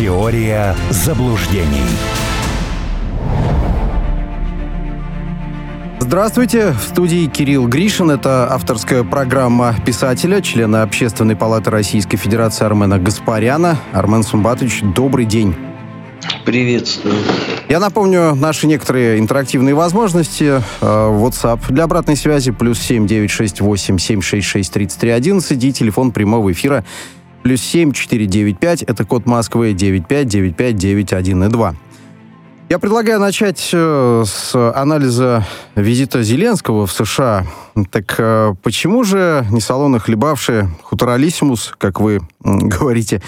Теория заблуждений. Здравствуйте, в студии Кирилл Гришин. Это авторская программа писателя, члена Общественной палаты Российской Федерации Армена Гаспаряна. Армен Сумбатович, добрый день. Приветствую. Я напомню наши некоторые интерактивные возможности. Э, WhatsApp для обратной связи плюс 7 968 766 33 11 и телефон прямого эфира плюс 7 495. Это код Москвы 9595991 и 2. Я предлагаю начать э, с анализа визита Зеленского в США. Так э, почему же не салоны хлебавшие хуторалиссимус, как вы говорите,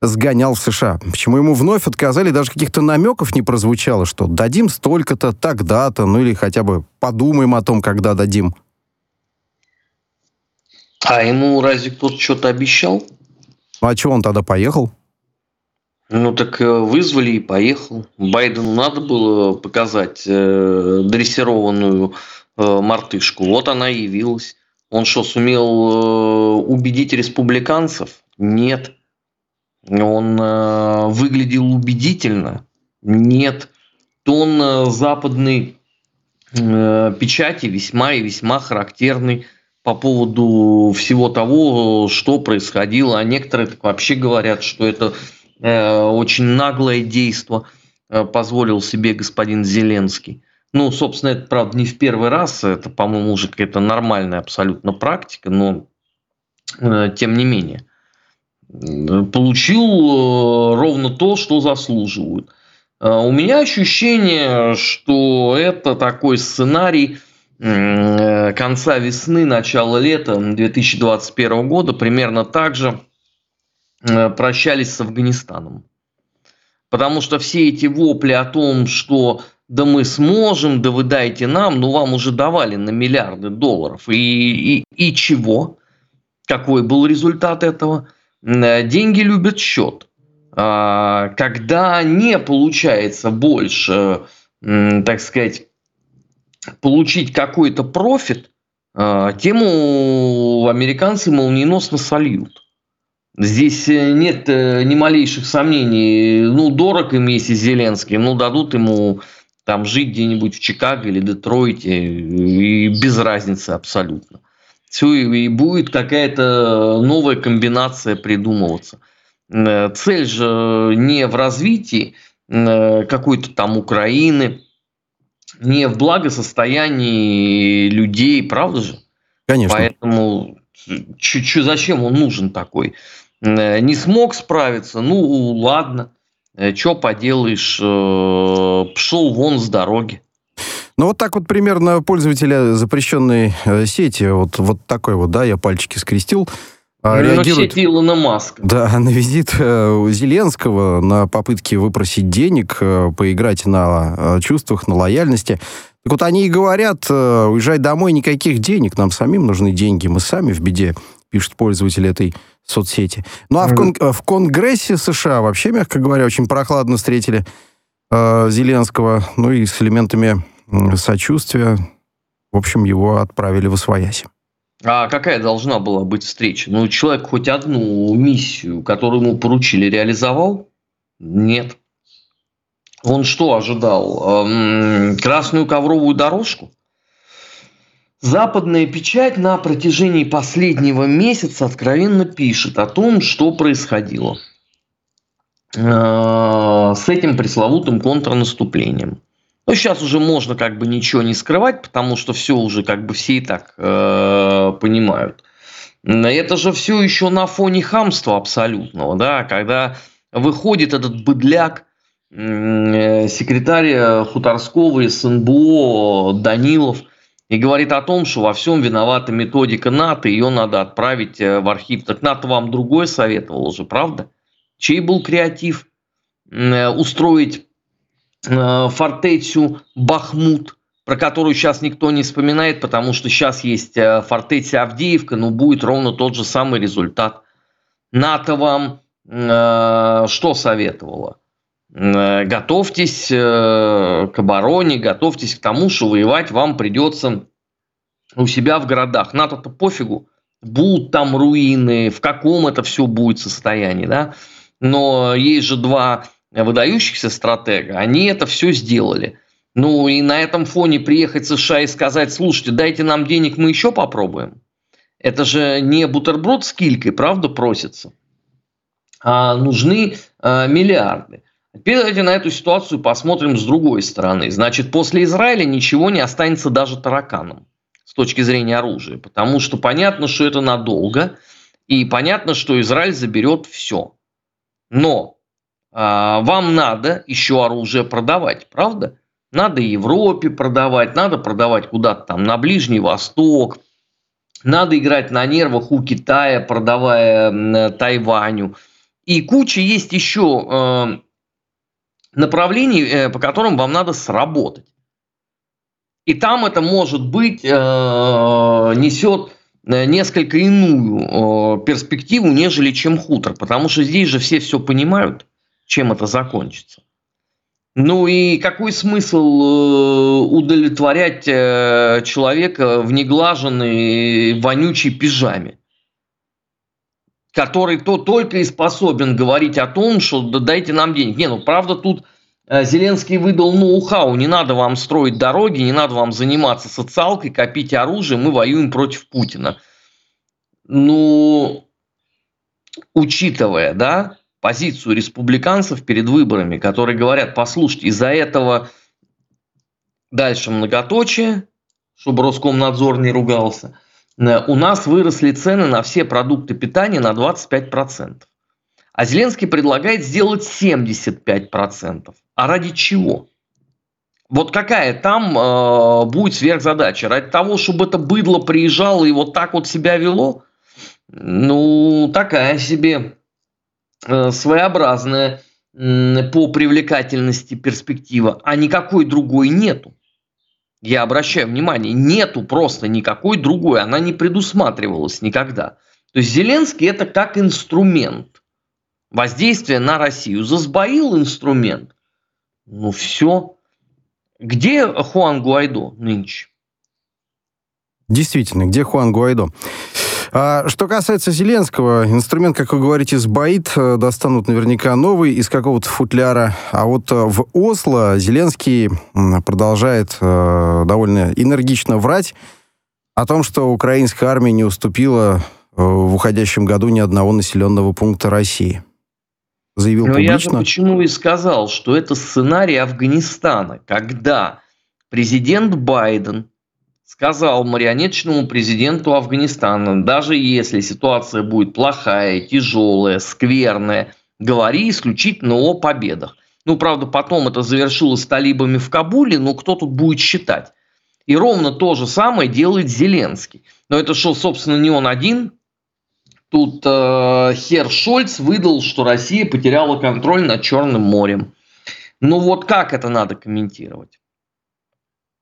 сгонял в США? Почему ему вновь отказали, даже каких-то намеков не прозвучало, что дадим столько-то, тогда-то, ну или хотя бы подумаем о том, когда дадим? А ему разве кто-то что-то обещал? Ну а чего он тогда поехал? Ну так э, вызвали и поехал. Байдену надо было показать э, дрессированную э, мартышку. Вот она и явилась. Он что, сумел э, убедить республиканцев? Нет. Он э, выглядел убедительно? Нет. Тон э, западной э, печати весьма и весьма характерный по поводу всего того, что происходило. А некоторые вообще говорят, что это Э, очень наглое действо э, позволил себе господин Зеленский. Ну, собственно, это, правда, не в первый раз, это, по-моему, уже какая-то нормальная абсолютно практика, но э, тем не менее. Получил ровно то, что заслуживают. У меня ощущение, что это такой сценарий конца весны, начала лета 2021 года, примерно так же, Э, прощались с Афганистаном. Потому что все эти вопли о том, что да мы сможем, да вы дайте нам, ну вам уже давали на миллиарды долларов. И, и, и чего? Какой был результат этого? Э, деньги любят счет. А, когда не получается больше, так сказать, получить какой-то профит, а, тему американцы молниеносно сольют. Здесь э, нет э, ни малейших сомнений. Ну, дорог им, если Зеленский, ну, дадут ему там жить где-нибудь в Чикаго или Детройте, и без разницы абсолютно. Все, и будет какая-то новая комбинация придумываться. Э, цель же не в развитии какой-то там Украины, не в благосостоянии людей, правда же? Конечно. Поэтому ч- ч- зачем он нужен такой? Э, не смог справиться, ну ладно, э, что поделаешь, э, пшел вон с дороги. Ну, вот так вот примерно пользователя запрещенной сети, вот, вот такой вот, да, я пальчики скрестил, а, ну, реагирует... Илона Маска. Да, на визит Зеленского, на попытки выпросить денег, поиграть на чувствах, на лояльности. Так вот они и говорят, уезжай домой, никаких денег, нам самим нужны деньги, мы сами в беде, пишут пользователи этой соцсети. Ну а в, кон- в Конгрессе США вообще, мягко говоря, очень прохладно встретили э, Зеленского, ну и с элементами э, сочувствия. В общем, его отправили в Освояси. А какая должна была быть встреча? Ну, человек хоть одну миссию, которую ему поручили, реализовал? Нет. Он что ожидал? Эм, красную ковровую дорожку? Западная печать на протяжении последнего месяца откровенно пишет о том, что происходило э, с этим пресловутым контрнаступлением. Но сейчас уже можно как бы ничего не скрывать, потому что все уже как бы все и так э, понимают. Это же все еще на фоне хамства абсолютного, да, когда выходит этот быдляк, э, секретарь Хуторского из СНБО Данилов – и говорит о том, что во всем виновата методика НАТО, ее надо отправить э, в архив. Так НАТО вам другое советовал уже, правда? Чей был креатив э, устроить э, фортецию Бахмут, про которую сейчас никто не вспоминает, потому что сейчас есть фортеця Авдеевка, но будет ровно тот же самый результат. НАТО вам что советовало? Э, готовьтесь э, к обороне, готовьтесь к тому, что воевать вам придется у себя в городах. НАТО-то пофигу, будут там руины, в каком это все будет состоянии, да. Но есть же два выдающихся стратега, они это все сделали. Ну и на этом фоне приехать в США и сказать, слушайте, дайте нам денег, мы еще попробуем. Это же не бутерброд с килькой, правда, просится. А нужны э, миллиарды. Теперь давайте на эту ситуацию посмотрим с другой стороны. Значит, после Израиля ничего не останется даже тараканом с точки зрения оружия, потому что понятно, что это надолго, и понятно, что Израиль заберет все. Но вам надо еще оружие продавать, правда? Надо Европе продавать, надо продавать куда-то там на Ближний Восток, надо играть на нервах у Китая, продавая Тайваню. И куча есть еще э, направлений, э, по которым вам надо сработать. И там это может быть э, несет несколько иную перспективу, нежели чем хутор, потому что здесь же все все понимают, чем это закончится. Ну и какой смысл э, удовлетворять э, человека в неглаженной вонючей пижаме, который то только и способен говорить о том, что да дайте нам денег. Не, ну правда тут э, Зеленский выдал ноу-хау, не надо вам строить дороги, не надо вам заниматься социалкой, копить оружие, мы воюем против Путина. Ну, учитывая, да, позицию республиканцев перед выборами, которые говорят, послушайте, из-за этого дальше многоточие, чтобы Роскомнадзор не ругался, э, у нас выросли цены на все продукты питания на 25%. А Зеленский предлагает сделать 75%. А ради чего? Вот какая там э, будет сверхзадача? Ради того, чтобы это быдло приезжало и вот так вот себя вело? Ну, такая себе своеобразная по привлекательности перспектива, а никакой другой нету. Я обращаю внимание, нету просто никакой другой, она не предусматривалась никогда. То есть Зеленский это как инструмент воздействия на Россию. Засбоил инструмент, ну все. Где Хуан Гуайдо нынче? Действительно, где Хуан Гуайдо? А, что касается Зеленского, инструмент, как вы говорите, сбоит, э, достанут наверняка новый из какого-то футляра. А вот э, в Осло Зеленский продолжает э, довольно энергично врать о том, что украинская армия не уступила в уходящем году ни одного населенного пункта России. Заявил Но публично. я же почему и сказал, что это сценарий Афганистана, когда президент Байден сказал марионеточному президенту Афганистана, даже если ситуация будет плохая, тяжелая, скверная, говори исключительно о победах. Ну, правда, потом это завершилось талибами в Кабуле, но кто тут будет считать? И ровно то же самое делает Зеленский. Но это что, собственно, не он один. Тут э, Хер Шольц выдал, что Россия потеряла контроль над Черным морем. Ну вот как это надо комментировать?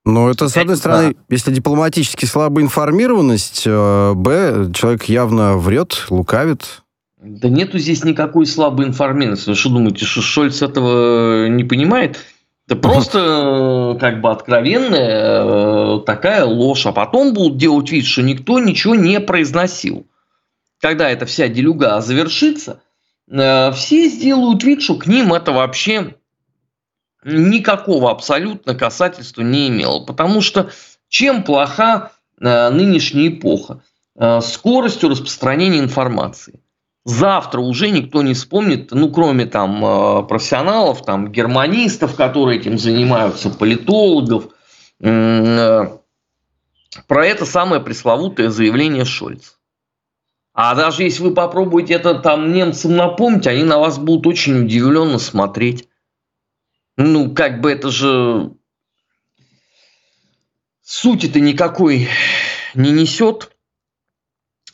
Ну, это, с одной стороны, да. если дипломатически слабая информированность, э, б, человек явно врет, лукавит. Да нету здесь никакой слабой информированности. Вы что думаете, что Шольц этого не понимает? Это просто э, как бы откровенная э, такая ложь. А потом будут делать вид, что никто ничего не произносил. Когда эта вся делюга завершится, все сделают вид, что к ним это вообще никакого абсолютно касательства не имело. Потому что чем плоха э, нынешняя эпоха? Э, скоростью распространения информации. Завтра уже никто не вспомнит, ну, кроме там э, профессионалов, там, германистов, которые этим занимаются, политологов, про это самое пресловутое заявление Шольца. А даже если вы попробуете это там немцам напомнить, они на вас будут очень удивленно смотреть. Ну, как бы это же сути-то никакой не несет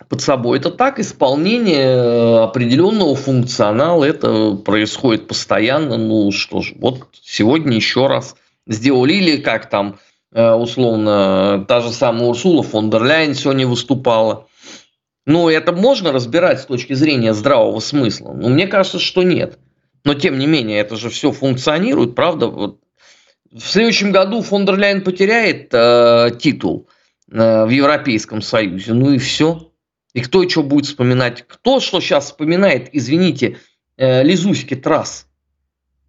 под собой. Это так, исполнение определенного функционала, это происходит постоянно. Ну что ж, вот сегодня еще раз сделали, или как там э, условно, та же самая Урсула фон дер Ляйен сегодня выступала. Ну, это можно разбирать с точки зрения здравого смысла? Но мне кажется, что нет. Но тем не менее, это же все функционирует, правда? Вот. В следующем году фон дер Ляйен потеряет э, титул э, в Европейском Союзе, ну и все. И кто что будет вспоминать? Кто что сейчас вспоминает, извините, э, Лизуськи Трасс.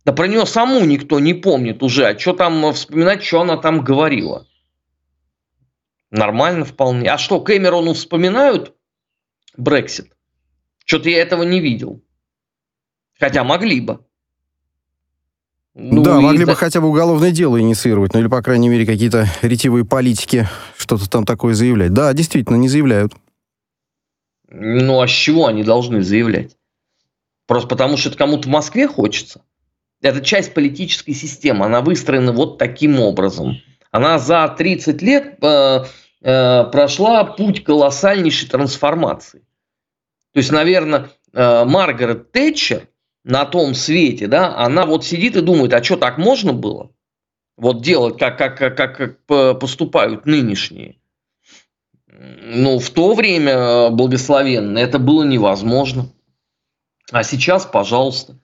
Да про нее саму никто не помнит уже. А что там вспоминать, что она там говорила? Нормально вполне. А что, Кэмерону вспоминают Брексит? Что-то я этого не видел. Хотя могли бы. Ну, да, могли бы хотя бы уголовное дело инициировать, ну или, по крайней мере, какие-то ретивые политики что-то там такое заявлять. Да, действительно, не заявляют. Ну, а с чего они должны заявлять? Просто потому, что это кому-то в Москве хочется? Это часть политической системы, она выстроена вот таким образом. Она за 30 лет э, э, прошла путь колоссальнейшей трансформации. То есть, наверное, э, Маргарет Тэтчер на том свете, да, она вот сидит и думает, а что так можно было? Вот делать, как, как, как, как поступают нынешние. Ну, в то время э, благословенное это было невозможно. А сейчас, пожалуйста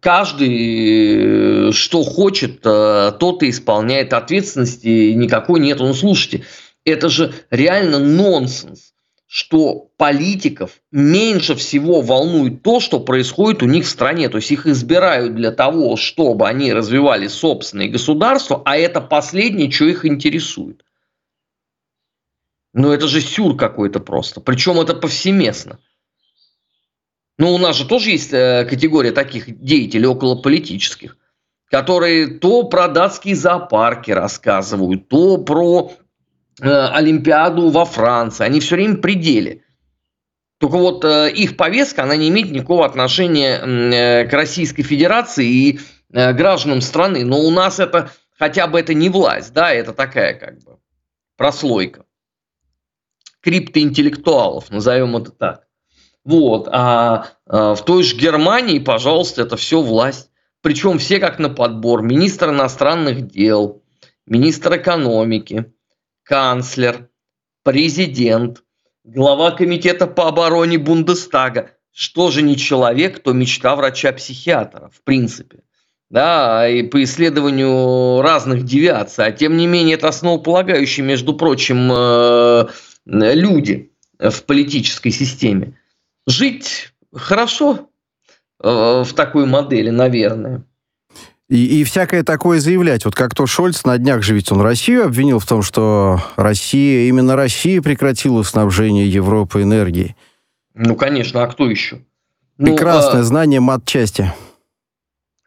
каждый, э, что хочет, э, тот и исполняет ответственности, никакой нет. Ну, слушайте, это же реально нонсенс, что политиков меньше всего волнует то, что происходит у них в стране. То есть их избирают для того, чтобы они развивали собственные государства, а это последнее, что их интересует. Ну, это же сюр какой-то просто. Причем это повсеместно. Ну, у нас же тоже есть э, категория таких деятелей околополитических, которые то про датские зоопарки рассказывают, то про Олимпиаду во Франции. Они все время при. Только вот э, их повестка, она не имеет никакого отношения э, к Российской Федерации и э, гражданам страны. Но у нас это хотя бы это не власть, да, это такая как бы прослойка криптоинтеллектуалов, назовем это так. Вот. А, а в той же Германии, пожалуйста, это все власть. Причем все как на подбор. Министр иностранных дел, министр экономики, канцлер, президент, глава комитета по обороне Бундестага. Что же не человек, то мечта врача-психиатра, в принципе. Да, и по исследованию разных девиаций. А тем не менее, это основополагающие, между прочим, э, люди в политической системе жить хорошо э, в такой модели, наверное. И, и всякое такое заявлять. Вот как то Шольц на днях же ведь он Россию обвинил в том, что Россия, именно Россия прекратила снабжение Европы энергией. Ну, конечно, а кто еще? Прекрасное ну, знание матчасти.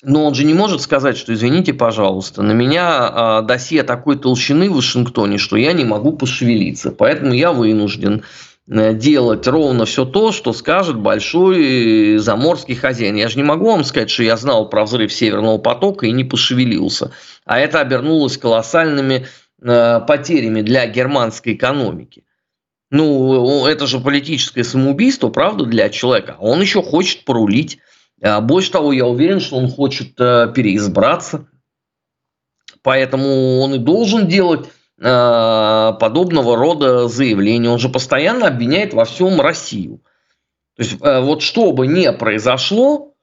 Но он же не может сказать, что извините, пожалуйста, на меня а, досье такой толщины в Вашингтоне, что я не могу пошевелиться, поэтому я вынужден Э, делать ровно все то, что скажет большой заморский хозяин. Я же не могу вам сказать, что я знал про взрыв Северного потока и не пошевелился. А это обернулось колоссальными э, потерями для германской экономики. Ну, это же политическое самоубийство, правда, для человека. Он еще хочет порулить. А больше того, я уверен, что он хочет э, переизбраться. Поэтому он и должен делать Э, подобного рода заявления. Он же постоянно обвиняет во всем Россию. То есть э, вот что бы ни произошло,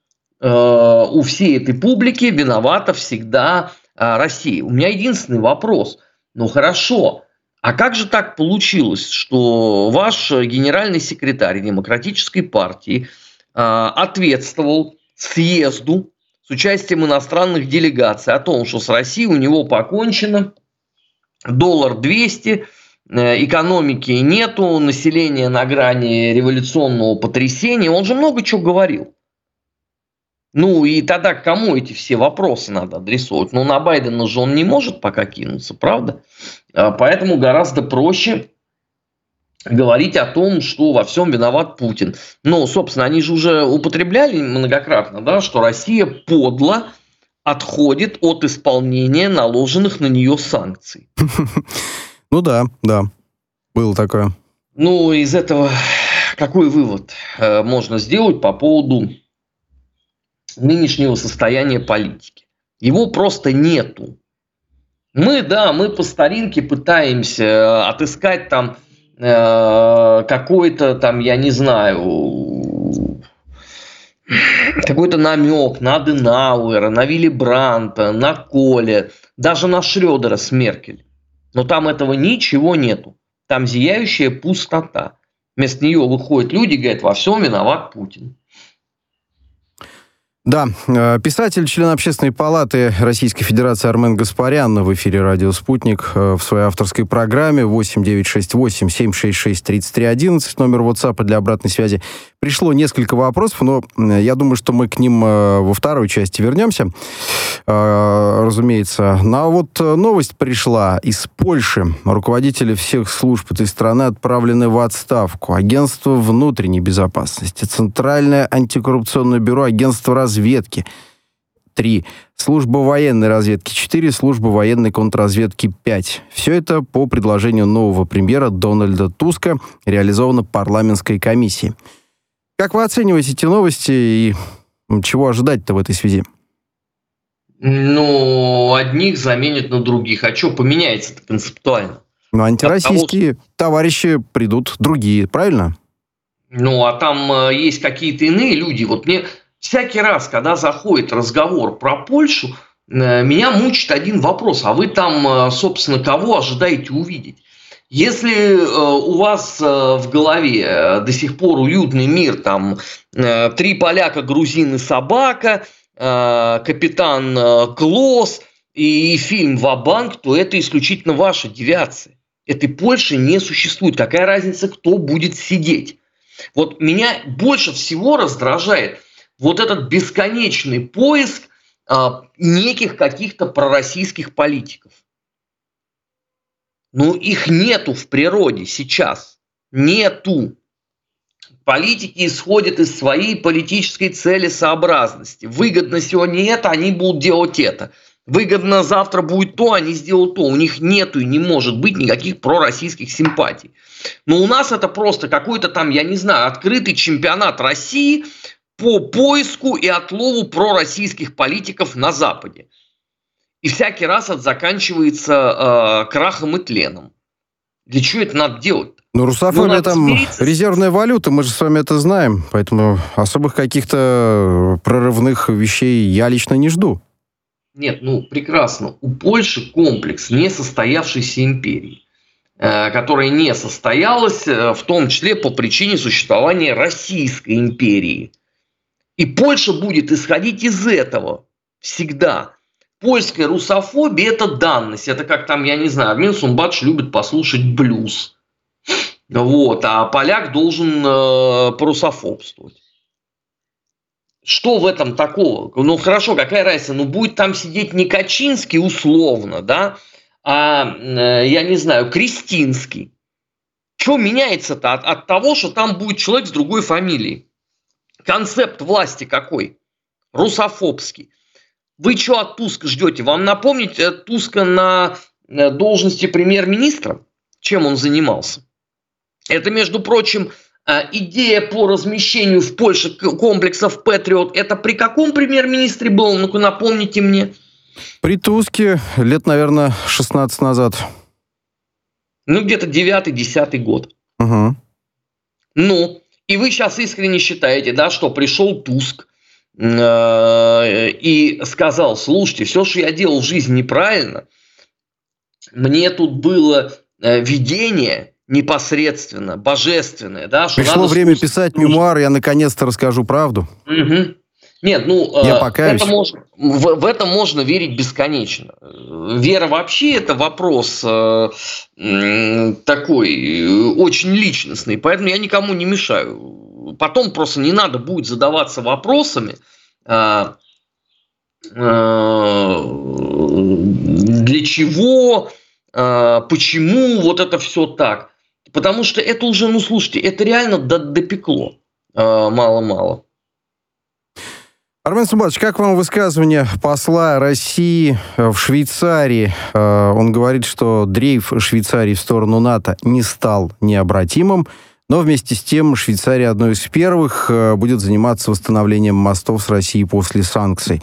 э, у всей этой публики виновата всегда Россия. У меня единственный вопрос. Ну хорошо, а как же так получилось, что ваш генеральный секретарь Демократической партии ответствовал съезду с участием иностранных делегаций о том, что с Россией у него покончено – доллар 200, э, экономики нету, население на грани революционного потрясения. Он же много чего говорил. Ну и тогда кому эти все вопросы надо адресовать? Ну на Байдена же он не может пока кинуться, правда? А поэтому гораздо проще говорить о том, что во всем виноват Путин. Но, собственно, они же уже употребляли многократно, да, что Россия подло отходит от исполнения наложенных на нее санкций. Ну да, да, было такое. Ну, из этого какой вывод э, можно сделать по поводу нынешнего состояния политики? Его просто нету. Мы, да, мы по старинке пытаемся э, отыскать там э, какой-то там, я не знаю, какой-то намек на Денауэра, на Вилли Бранта, на Коле, даже на Шредера с Меркель. Но там этого ничего нету. Там зияющая пустота. Вместо нее выходят люди и говорят, во всем виноват Путин. Да, э, писатель, член Общественной палаты Российской Федерации Армен Гаспарян в эфире «Радио Спутник» э, в своей авторской программе 8968-766-3311, номер WhatsApp для обратной связи. Пришло несколько вопросов, но я думаю, что мы к ним э, во второй части вернемся, разумеется. Ну а вот новость пришла из Польши. Руководители всех служб этой страны отправлены в отставку. Агентство внутренней безопасности, Центральное антикоррупционное бюро, Агентство развития разведки. 3. Служба военной разведки 4, служба военной контрразведки 5. Все это по предложению нового премьера Дональда Туска реализовано парламентской комиссией. Как вы оцениваете эти новости и чего ожидать-то в этой связи? Ну, одних заменят на других. А что поменяется-то концептуально? Ну, антироссийские того, товарищи придут другие, правильно? Ну, а там э, есть какие-то иные люди. Вот мне всякий раз, когда заходит разговор про Польшу, э, меня мучит один вопрос. А вы там, э, собственно, кого ожидаете увидеть? Если э, у вас в голове до сих пор уютный мир, там три поляка, грузин и собака, капитан Клосс и фильм «Ва-банк», то это исключительно ваша девиация. Этой Польши не существует. Какая разница, кто будет сидеть? Вот меня больше всего раздражает – вот этот бесконечный поиск а, неких каких-то пророссийских политиков. Ну, их нету в природе сейчас. Нету. Политики исходят из своей политической целесообразности. Выгодно сегодня это, они будут делать это. Выгодно завтра будет то, они сделают то. У них нету и не может быть никаких пророссийских симпатий. Но у нас это просто какой-то там, я не знаю, открытый чемпионат России – по поиску и отлову пророссийских политиков на Западе. И всякий раз это заканчивается э, крахом и тленом. Для чего это надо делать? Ну, русофобия ну, там смириться. резервная валюта, мы же с вами это знаем. Поэтому особых каких-то прорывных вещей я лично не жду. Нет, ну прекрасно. У Польши комплекс несостоявшейся империи, э, которая не состоялась, э, в том числе по причине существования Российской империи – и Польша будет исходить из этого всегда. Польская русофобия – это данность. Это как там, я не знаю, Армен Сумбадж любит послушать блюз. Вот, а поляк должен э, порусофобствовать. Что в этом такого? Ну хорошо, какая разница? Ну будет там сидеть не Качинский условно, да, а, э, я не знаю, Кристинский. Что меняется-то от, от того, что там будет человек с другой фамилией? Концепт власти какой? Русофобский. Вы что от Туска ждете? Вам напомнить э, Туска на э, должности премьер-министра? Чем он занимался? Это, между прочим, э, идея по размещению в Польше комплексов Патриот. Это при каком премьер-министре было? Ну-ка напомните мне. При Туске лет, наверное, 16 назад. Ну, где-то 9-10 год. Угу. Ну, и вы сейчас искренне считаете, да, что пришел Туск э, и сказал, слушайте, все, что я делал в жизни неправильно, мне тут было э, видение непосредственно, божественное. Да, что Пришло время писать мемуар, я наконец-то расскажу правду. Угу. Нет, ну, Я э, покаюсь. это можно, в, в это можно верить бесконечно. Вера вообще это вопрос э, такой, очень личностный, поэтому я никому не мешаю. Потом просто не надо будет задаваться вопросами, э, э, для чего, э, почему вот это все так. Потому что это уже, ну слушайте, это реально допекло э, мало-мало. Армен Сумбатович, как вам высказывание посла России в Швейцарии? Э, он говорит, что дрейф Швейцарии в сторону НАТО не стал необратимым, но вместе с тем Швейцария одной из первых э, будет заниматься восстановлением мостов с Россией после санкций.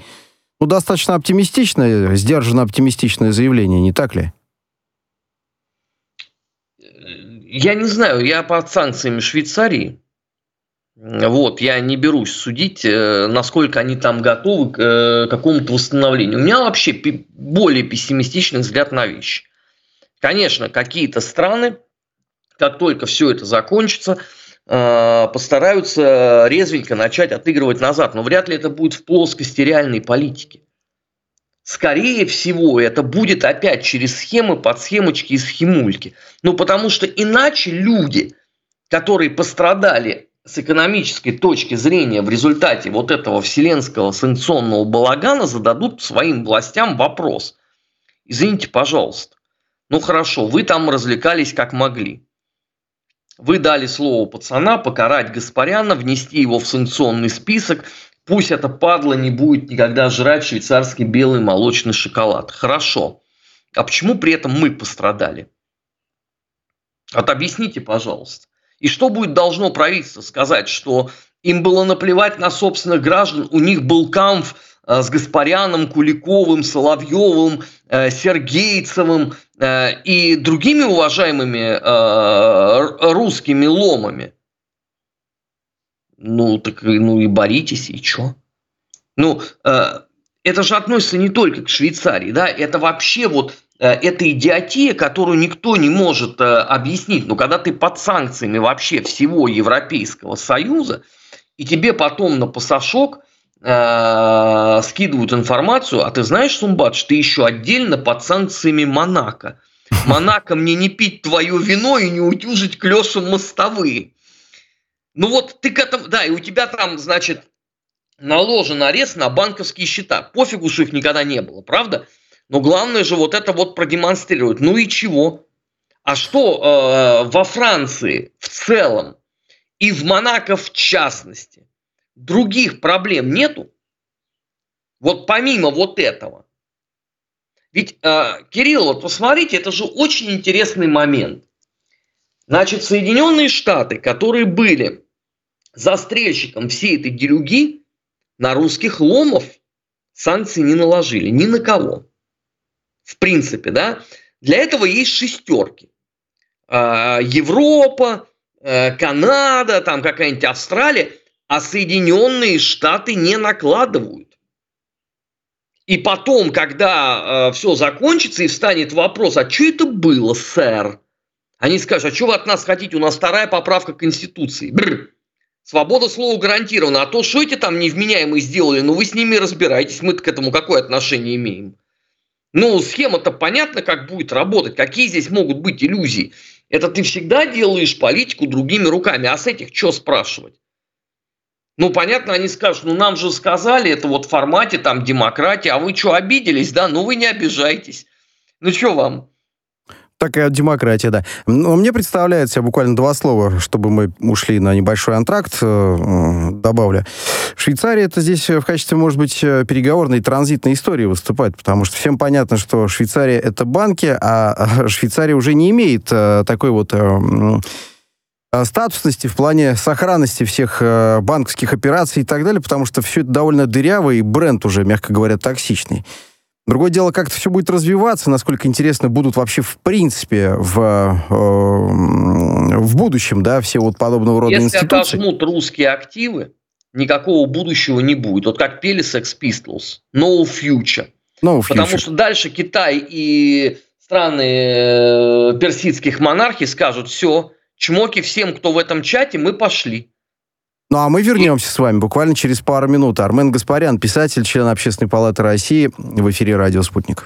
Ну, достаточно оптимистичное, сдержанно оптимистичное заявление, не так ли? Я не знаю, я под санкциями Швейцарии. Вот, я не берусь судить, э, насколько они там готовы к э, какому-то восстановлению. У меня вообще более пессимистичный взгляд на вещи. Конечно, какие-то страны, как только все это закончится, э, постараются резвенько начать отыгрывать назад. Но вряд ли это будет в плоскости реальной политики. Скорее всего, это будет опять через схемы, подсхемочки и схемульки. Ну, потому что иначе люди, которые пострадали с экономической точки зрения в результате вот этого вселенского санкционного балагана, зададут своим властям вопрос. Извините, пожалуйста, ну хорошо, вы там развлекались как могли. Вы дали слово пацана покарать Гаспаряна, внести его в санкционный список, Пусть это падла не будет никогда жрать швейцарский белый молочный шоколад. Хорошо. А почему при этом мы пострадали? Вот объясните, пожалуйста. И что будет должно правительство сказать, что им было наплевать на собственных граждан, у них был камф э, с Гаспаряном, Куликовым, Соловьевым, э, Сергейцевым э, и другими уважаемыми русскими ломами. Ну, так ну и боритесь, и что? Ну, это же относится не только к Швейцарии, да, это вообще вот это идиотия, которую никто не может э, объяснить. Но когда ты под санкциями вообще всего Европейского Союза, и тебе потом на пасашок э, скидывают информацию, а ты знаешь, Сумбат, ты еще отдельно под санкциями Монако. Монако мне не пить твое вино и не утюжить клешем мостовые. Ну вот ты к этому, да, и у тебя там, значит, наложен арест на банковские счета. Пофигу, что их никогда не было, правда? Но главное же вот это вот продемонстрировать. Ну и чего? А что э, во Франции в целом и в Монако в частности других проблем нету? Вот помимо вот этого. Ведь, э, Кирилл, вот посмотрите, это же очень интересный момент. Значит, Соединенные Штаты, которые были застрельщиком всей этой делюги на русских ломов санкции не наложили. Ни на кого. В принципе, да. Для этого есть шестерки. А, Европа, э, Канада, там какая-нибудь Австралия, а Соединенные Штаты не накладывают. И потом, когда э, все закончится и встанет вопрос, а что это было, сэр? Они скажут, а что вы от нас хотите? У нас вторая поправка Конституции. Бррр. Свобода слова гарантирована. А то, что эти там невменяемые сделали, ну вы с ними разбираетесь, мы к этому какое отношение имеем? Ну, схема-то понятно, как будет работать, какие здесь могут быть иллюзии. Это ты всегда делаешь политику другими руками, а с этих что спрашивать? Ну, понятно, они скажут, ну, нам же сказали, это вот в формате там демократии, а вы что, обиделись, да? Ну, вы не обижайтесь. Ну, что вам? Такая демократия, да. Но мне представляется, буквально два слова, чтобы мы ушли на небольшой антракт, э, добавлю. Швейцария это здесь в качестве, может быть, э, переговорной транзитной истории выступает, потому что всем понятно, что Швейцария это банки, а Швейцария уже не имеет э, такой вот статусности в плане сохранности всех банковских операций и так далее, потому что все это довольно дыряво, и бренд уже, мягко говоря, токсичный. Другое дело, как это все будет развиваться, насколько интересно будут вообще в принципе в, э, в будущем, да, все вот подобного рода Если институции. Если отожмут русские активы, никакого будущего не будет. Вот как пели Sex Pistols, no future. No future. Потому что дальше Китай и страны э, персидских монархий скажут, все, чмоки всем, кто в этом чате, мы пошли. Ну а мы вернемся с вами буквально через пару минут. Армен Гаспарян, писатель, член Общественной палаты России в эфире «Радио Спутник».